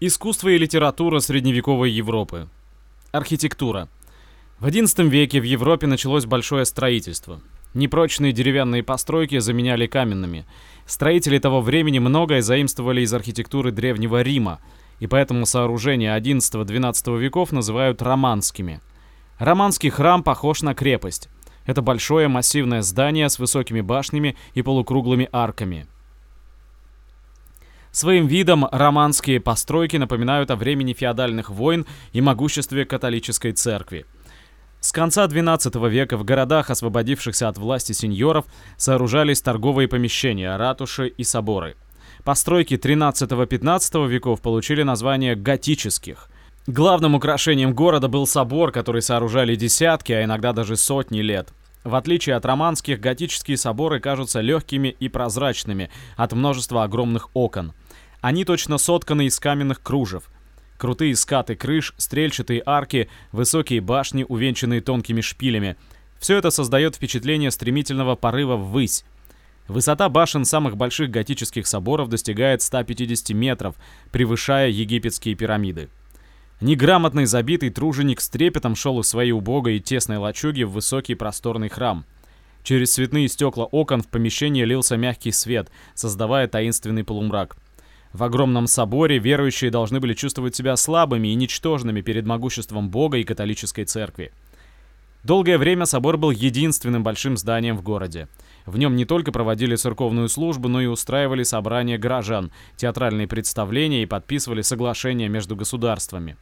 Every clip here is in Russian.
Искусство и литература средневековой Европы. Архитектура. В XI веке в Европе началось большое строительство. Непрочные деревянные постройки заменяли каменными. Строители того времени многое заимствовали из архитектуры Древнего Рима, и поэтому сооружения XI-XII веков называют романскими. Романский храм похож на крепость. Это большое массивное здание с высокими башнями и полукруглыми арками. Своим видом романские постройки напоминают о времени феодальных войн и могуществе католической церкви. С конца XII века в городах, освободившихся от власти сеньоров, сооружались торговые помещения, ратуши и соборы. Постройки XIII-XV веков получили название готических. Главным украшением города был собор, который сооружали десятки, а иногда даже сотни лет. В отличие от романских, готические соборы кажутся легкими и прозрачными от множества огромных окон. Они точно сотканы из каменных кружев. Крутые скаты крыш, стрельчатые арки, высокие башни, увенчанные тонкими шпилями. Все это создает впечатление стремительного порыва ввысь. Высота башен самых больших готических соборов достигает 150 метров, превышая египетские пирамиды. Неграмотный забитый труженик с трепетом шел из своей убогой и тесной лачуги в высокий просторный храм. Через цветные стекла окон в помещение лился мягкий свет, создавая таинственный полумрак. В огромном соборе верующие должны были чувствовать себя слабыми и ничтожными перед могуществом Бога и католической церкви. Долгое время собор был единственным большим зданием в городе. В нем не только проводили церковную службу, но и устраивали собрания горожан, театральные представления и подписывали соглашения между государствами.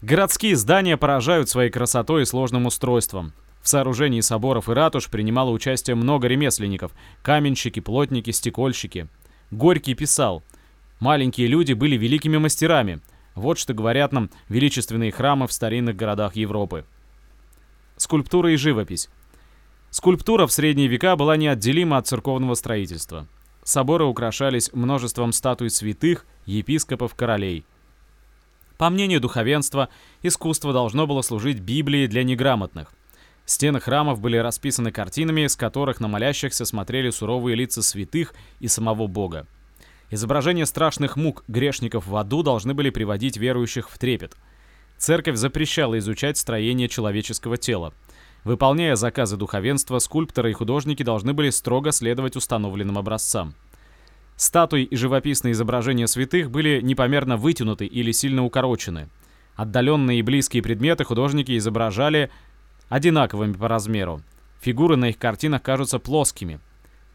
Городские здания поражают своей красотой и сложным устройством. В сооружении соборов и ратуш принимало участие много ремесленников – каменщики, плотники, стекольщики. Горький писал «Маленькие люди были великими мастерами». Вот что говорят нам величественные храмы в старинных городах Европы. Скульптура и живопись. Скульптура в средние века была неотделима от церковного строительства. Соборы украшались множеством статуй святых, епископов, королей – по мнению духовенства, искусство должно было служить Библией для неграмотных. Стены храмов были расписаны картинами, с которых на молящихся смотрели суровые лица святых и самого Бога. Изображения страшных мук грешников в аду должны были приводить верующих в трепет. Церковь запрещала изучать строение человеческого тела. Выполняя заказы духовенства, скульпторы и художники должны были строго следовать установленным образцам. Статуи и живописные изображения святых были непомерно вытянуты или сильно укорочены. Отдаленные и близкие предметы художники изображали одинаковыми по размеру. Фигуры на их картинах кажутся плоскими.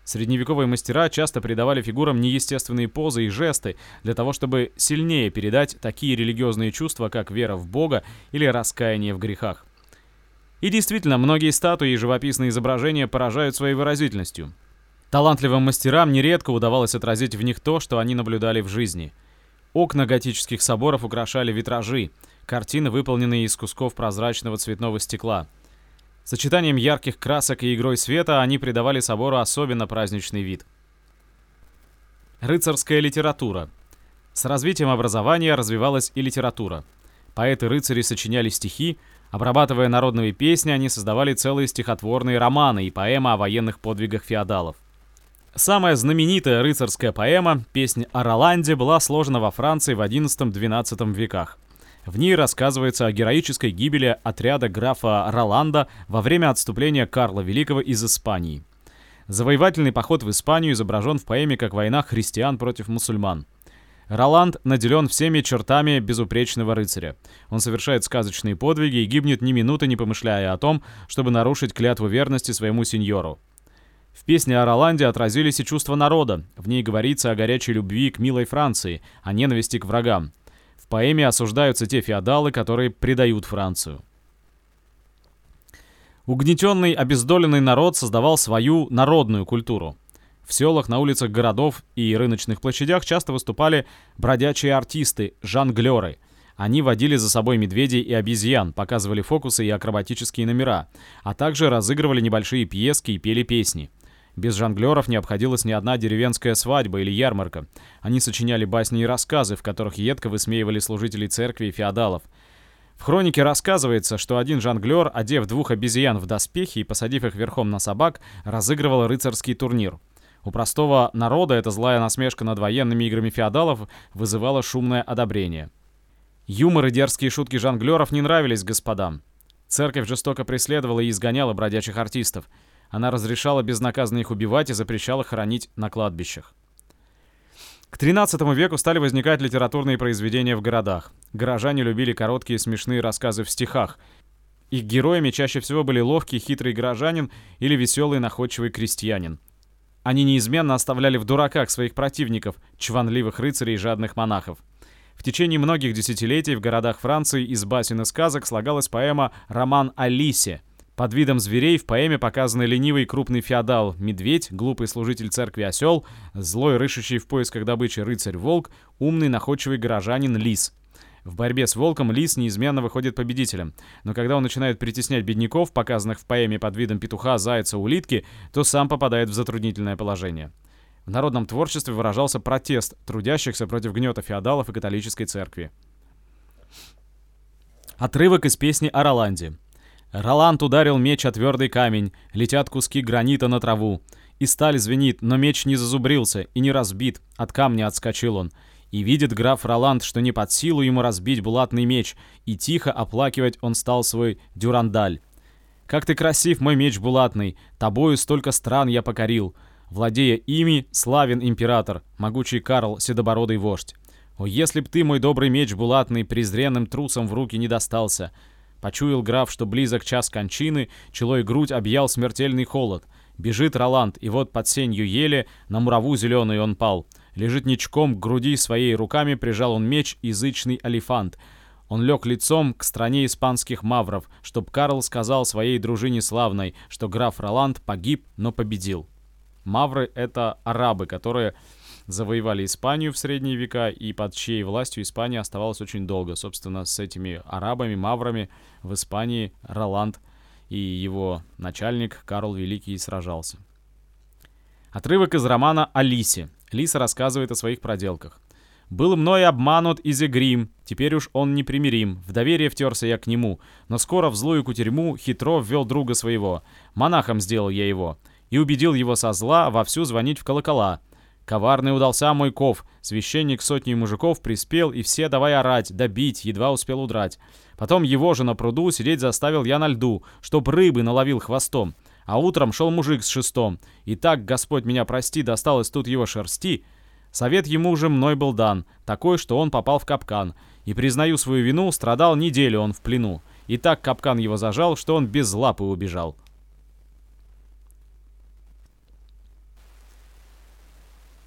Средневековые мастера часто придавали фигурам неестественные позы и жесты для того, чтобы сильнее передать такие религиозные чувства, как вера в Бога или раскаяние в грехах. И действительно, многие статуи и живописные изображения поражают своей выразительностью. Талантливым мастерам нередко удавалось отразить в них то, что они наблюдали в жизни. Окна готических соборов украшали витражи, картины, выполненные из кусков прозрачного цветного стекла. Сочетанием ярких красок и игрой света они придавали собору особенно праздничный вид. Рыцарская литература. С развитием образования развивалась и литература. Поэты-рыцари сочиняли стихи, обрабатывая народные песни, они создавали целые стихотворные романы и поэмы о военных подвигах феодалов. Самая знаменитая рыцарская поэма «Песнь о Роланде» была сложена во Франции в XI-XII веках. В ней рассказывается о героической гибели отряда графа Роланда во время отступления Карла Великого из Испании. Завоевательный поход в Испанию изображен в поэме как война христиан против мусульман. Роланд наделен всеми чертами безупречного рыцаря. Он совершает сказочные подвиги и гибнет ни минуты не помышляя о том, чтобы нарушить клятву верности своему сеньору. В песне о Роланде отразились и чувства народа. В ней говорится о горячей любви к милой Франции, о ненависти к врагам. Поэме осуждаются те феодалы, которые предают Францию. Угнетенный, обездоленный народ создавал свою народную культуру. В селах, на улицах городов и рыночных площадях часто выступали бродячие артисты, жонглеры. Они водили за собой медведей и обезьян, показывали фокусы и акробатические номера, а также разыгрывали небольшие пьески и пели песни. Без жонглеров не обходилась ни одна деревенская свадьба или ярмарка. Они сочиняли басни и рассказы, в которых едко высмеивали служителей церкви и феодалов. В хронике рассказывается, что один жонглер, одев двух обезьян в доспехи и посадив их верхом на собак, разыгрывал рыцарский турнир. У простого народа эта злая насмешка над военными играми феодалов вызывала шумное одобрение. Юмор и дерзкие шутки жонглеров не нравились господам. Церковь жестоко преследовала и изгоняла бродячих артистов. Она разрешала безнаказанно их убивать и запрещала хоронить на кладбищах. К XIII веку стали возникать литературные произведения в городах. Горожане любили короткие смешные рассказы в стихах. Их героями чаще всего были ловкий, хитрый горожанин или веселый, находчивый крестьянин. Они неизменно оставляли в дураках своих противников, чванливых рыцарей и жадных монахов. В течение многих десятилетий в городах Франции из басен и сказок слагалась поэма «Роман о лисе». Под видом зверей в поэме показаны ленивый крупный феодал, медведь, глупый служитель церкви осел, злой рыщущий в поисках добычи рыцарь-волк, умный находчивый горожанин лис. В борьбе с волком лис неизменно выходит победителем, но когда он начинает притеснять бедняков, показанных в поэме под видом петуха, зайца, улитки, то сам попадает в затруднительное положение. В народном творчестве выражался протест трудящихся против гнета феодалов и католической церкви. Отрывок из песни о Роланде. Роланд ударил меч о твердый камень, летят куски гранита на траву. И сталь звенит, но меч не зазубрился и не разбит, от камня отскочил он. И видит граф Роланд, что не под силу ему разбить булатный меч, и тихо оплакивать он стал свой дюрандаль. «Как ты красив, мой меч булатный, тобою столько стран я покорил. Владея ими, славен император, могучий Карл, седобородый вождь. О, если б ты, мой добрый меч булатный, презренным трусом в руки не достался!» Почуял граф, что близок час кончины, челой грудь объял смертельный холод. Бежит Роланд, и вот под сенью ели, на мураву зеленый он пал — Лежит ничком к груди своей руками, прижал он меч, язычный алифант. Он лег лицом к стране испанских мавров, чтоб Карл сказал своей дружине славной, что граф Роланд погиб, но победил. Мавры — это арабы, которые завоевали Испанию в средние века, и под чьей властью Испания оставалась очень долго. Собственно, с этими арабами, маврами в Испании Роланд и его начальник Карл Великий сражался. Отрывок из романа «Алисе». Лиса рассказывает о своих проделках. «Был мной обманут Изегрим, теперь уж он непримирим. В доверие втерся я к нему, но скоро в злую кутерьму хитро ввел друга своего. Монахом сделал я его, и убедил его со зла вовсю звонить в колокола. Коварный удался мой ков, священник сотни мужиков приспел, и все давай орать, добить, едва успел удрать. Потом его же на пруду сидеть заставил я на льду, чтоб рыбы наловил хвостом. А утром шел мужик с шестом, и так, Господь меня прости, досталось тут его шерсти. Совет ему уже мной был дан, такой, что он попал в капкан. И, признаю свою вину, страдал неделю он в плену. И так капкан его зажал, что он без лапы убежал.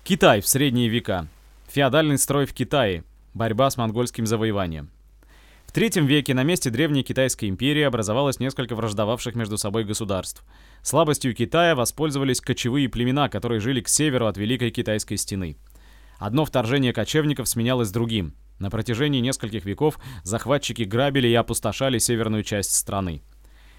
Китай в средние века. Феодальный строй в Китае. Борьба с монгольским завоеванием. В третьем веке на месте древней Китайской империи образовалось несколько враждовавших между собой государств. Слабостью Китая воспользовались кочевые племена, которые жили к северу от Великой Китайской стены. Одно вторжение кочевников сменялось другим. На протяжении нескольких веков захватчики грабили и опустошали северную часть страны.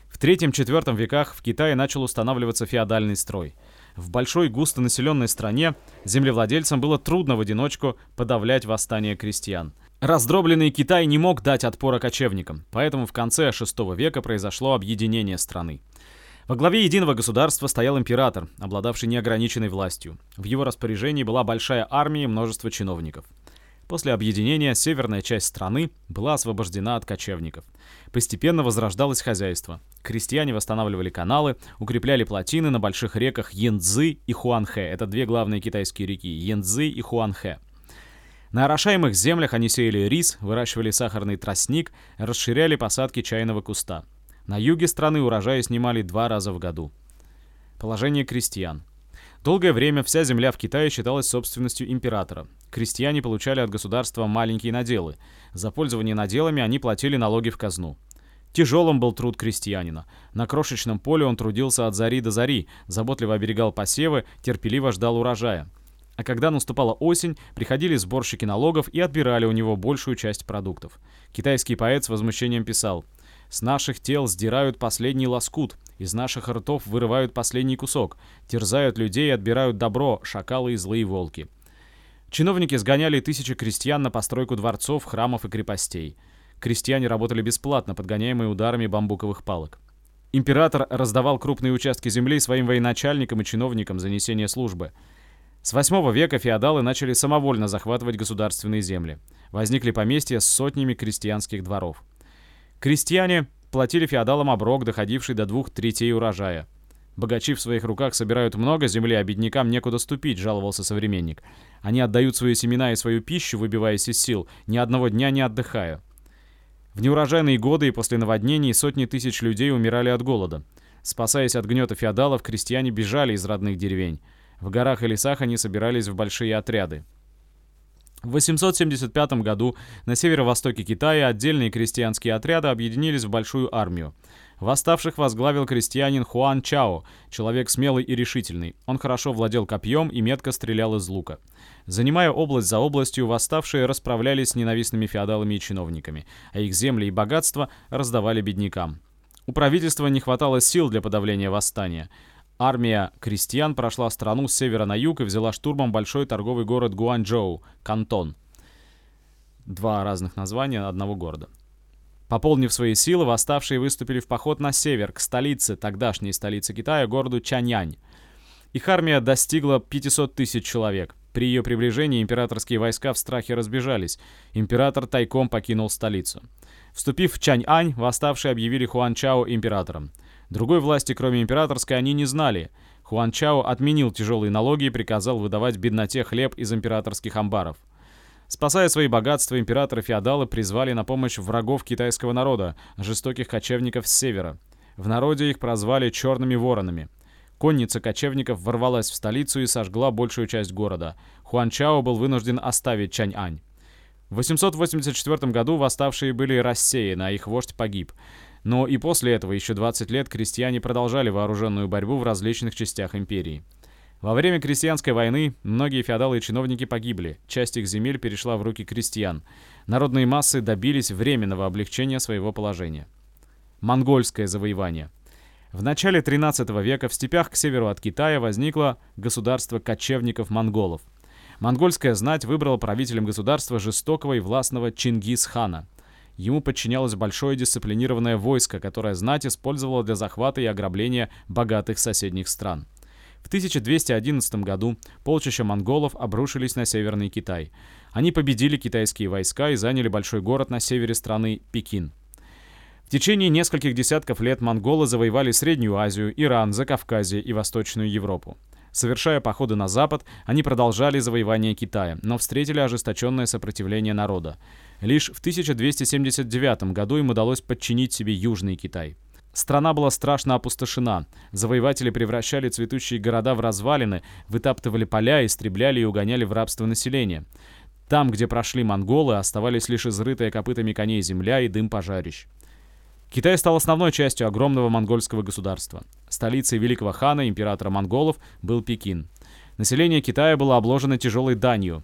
В третьем-четвертом веках в Китае начал устанавливаться феодальный строй. В большой густонаселенной стране землевладельцам было трудно в одиночку подавлять восстание крестьян – Раздробленный Китай не мог дать отпора кочевникам, поэтому в конце VI века произошло объединение страны. Во главе единого государства стоял император, обладавший неограниченной властью. В его распоряжении была большая армия и множество чиновников. После объединения северная часть страны была освобождена от кочевников. Постепенно возрождалось хозяйство. Крестьяне восстанавливали каналы, укрепляли плотины на больших реках Янцзы и Хуанхэ. Это две главные китайские реки – Янцзы и Хуанхэ. На орошаемых землях они сеяли рис, выращивали сахарный тростник, расширяли посадки чайного куста. На юге страны урожаи снимали два раза в году. Положение крестьян. Долгое время вся земля в Китае считалась собственностью императора. Крестьяне получали от государства маленькие наделы. За пользование наделами они платили налоги в казну. Тяжелым был труд крестьянина. На крошечном поле он трудился от зари до зари, заботливо оберегал посевы, терпеливо ждал урожая. А когда наступала осень, приходили сборщики налогов и отбирали у него большую часть продуктов. Китайский поэт с возмущением писал «С наших тел сдирают последний лоскут, из наших ртов вырывают последний кусок, терзают людей и отбирают добро, шакалы и злые волки». Чиновники сгоняли тысячи крестьян на постройку дворцов, храмов и крепостей. Крестьяне работали бесплатно, подгоняемые ударами бамбуковых палок. Император раздавал крупные участки земли своим военачальникам и чиновникам за несение службы. С 8 века феодалы начали самовольно захватывать государственные земли. Возникли поместья с сотнями крестьянских дворов. Крестьяне платили феодалам оброк, доходивший до двух третей урожая. Богачи в своих руках собирают много земли, а беднякам некуда ступить, жаловался современник. Они отдают свои семена и свою пищу, выбиваясь из сил, ни одного дня не отдыхая. В неурожайные годы и после наводнений сотни тысяч людей умирали от голода. Спасаясь от гнета феодалов, крестьяне бежали из родных деревень. В горах и лесах они собирались в большие отряды. В 875 году на северо-востоке Китая отдельные крестьянские отряды объединились в большую армию. Восставших возглавил крестьянин Хуан Чао, человек смелый и решительный. Он хорошо владел копьем и метко стрелял из лука. Занимая область за областью, восставшие расправлялись с ненавистными феодалами и чиновниками, а их земли и богатства раздавали беднякам. У правительства не хватало сил для подавления восстания. Армия крестьян прошла страну с севера на юг и взяла штурмом большой торговый город Гуанчжоу, Кантон. Два разных названия одного города. Пополнив свои силы, восставшие выступили в поход на север, к столице, тогдашней столице Китая, городу Чаньянь. Их армия достигла 500 тысяч человек. При ее приближении императорские войска в страхе разбежались. Император тайком покинул столицу. Вступив в Чаньань, восставшие объявили Хуан Чао императором. Другой власти, кроме императорской, они не знали. Хуан Чао отменил тяжелые налоги и приказал выдавать бедноте хлеб из императорских амбаров. Спасая свои богатства, императоры-феодалы призвали на помощь врагов китайского народа, жестоких кочевников с севера. В народе их прозвали «черными воронами». Конница кочевников ворвалась в столицу и сожгла большую часть города. Хуан Чао был вынужден оставить Чань-Ань. В 884 году восставшие были рассеяны, а их вождь погиб. Но и после этого еще 20 лет крестьяне продолжали вооруженную борьбу в различных частях империи. Во время крестьянской войны многие феодалы и чиновники погибли, часть их земель перешла в руки крестьян. Народные массы добились временного облегчения своего положения. Монгольское завоевание. В начале 13 века в степях к северу от Китая возникло государство кочевников-монголов. Монгольская знать выбрала правителем государства жестокого и властного Чингис-хана – Ему подчинялось большое дисциплинированное войско, которое знать использовало для захвата и ограбления богатых соседних стран. В 1211 году полчища монголов обрушились на Северный Китай. Они победили китайские войска и заняли большой город на севере страны – Пекин. В течение нескольких десятков лет монголы завоевали Среднюю Азию, Иран, Закавказье и Восточную Европу. Совершая походы на запад, они продолжали завоевание Китая, но встретили ожесточенное сопротивление народа. Лишь в 1279 году им удалось подчинить себе Южный Китай. Страна была страшно опустошена. Завоеватели превращали цветущие города в развалины, вытаптывали поля, истребляли и угоняли в рабство население. Там, где прошли монголы, оставались лишь изрытые копытами коней земля и дым пожарищ. Китай стал основной частью огромного монгольского государства. Столицей великого хана, императора монголов, был Пекин. Население Китая было обложено тяжелой данью.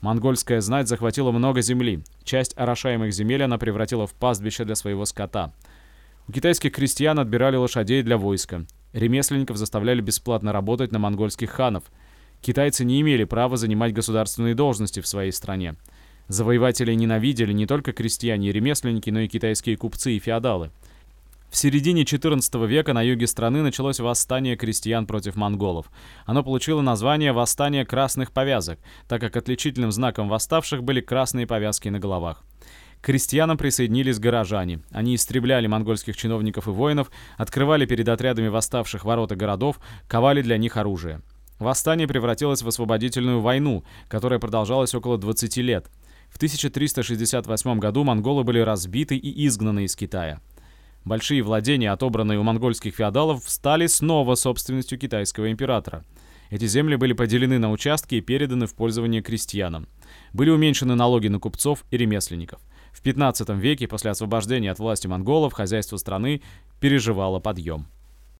Монгольская знать захватила много земли. Часть орошаемых земель она превратила в пастбище для своего скота. У китайских крестьян отбирали лошадей для войска. Ремесленников заставляли бесплатно работать на монгольских ханов. Китайцы не имели права занимать государственные должности в своей стране. Завоеватели ненавидели не только крестьяне и ремесленники, но и китайские купцы и феодалы. В середине XIV века на юге страны началось восстание крестьян против монголов. Оно получило название «Восстание красных повязок», так как отличительным знаком восставших были красные повязки на головах. К крестьянам присоединились горожане. Они истребляли монгольских чиновников и воинов, открывали перед отрядами восставших ворота городов, ковали для них оружие. Восстание превратилось в освободительную войну, которая продолжалась около 20 лет. В 1368 году монголы были разбиты и изгнаны из Китая. Большие владения, отобранные у монгольских феодалов, стали снова собственностью китайского императора. Эти земли были поделены на участки и переданы в пользование крестьянам. Были уменьшены налоги на купцов и ремесленников. В 15 веке, после освобождения от власти монголов, хозяйство страны переживало подъем.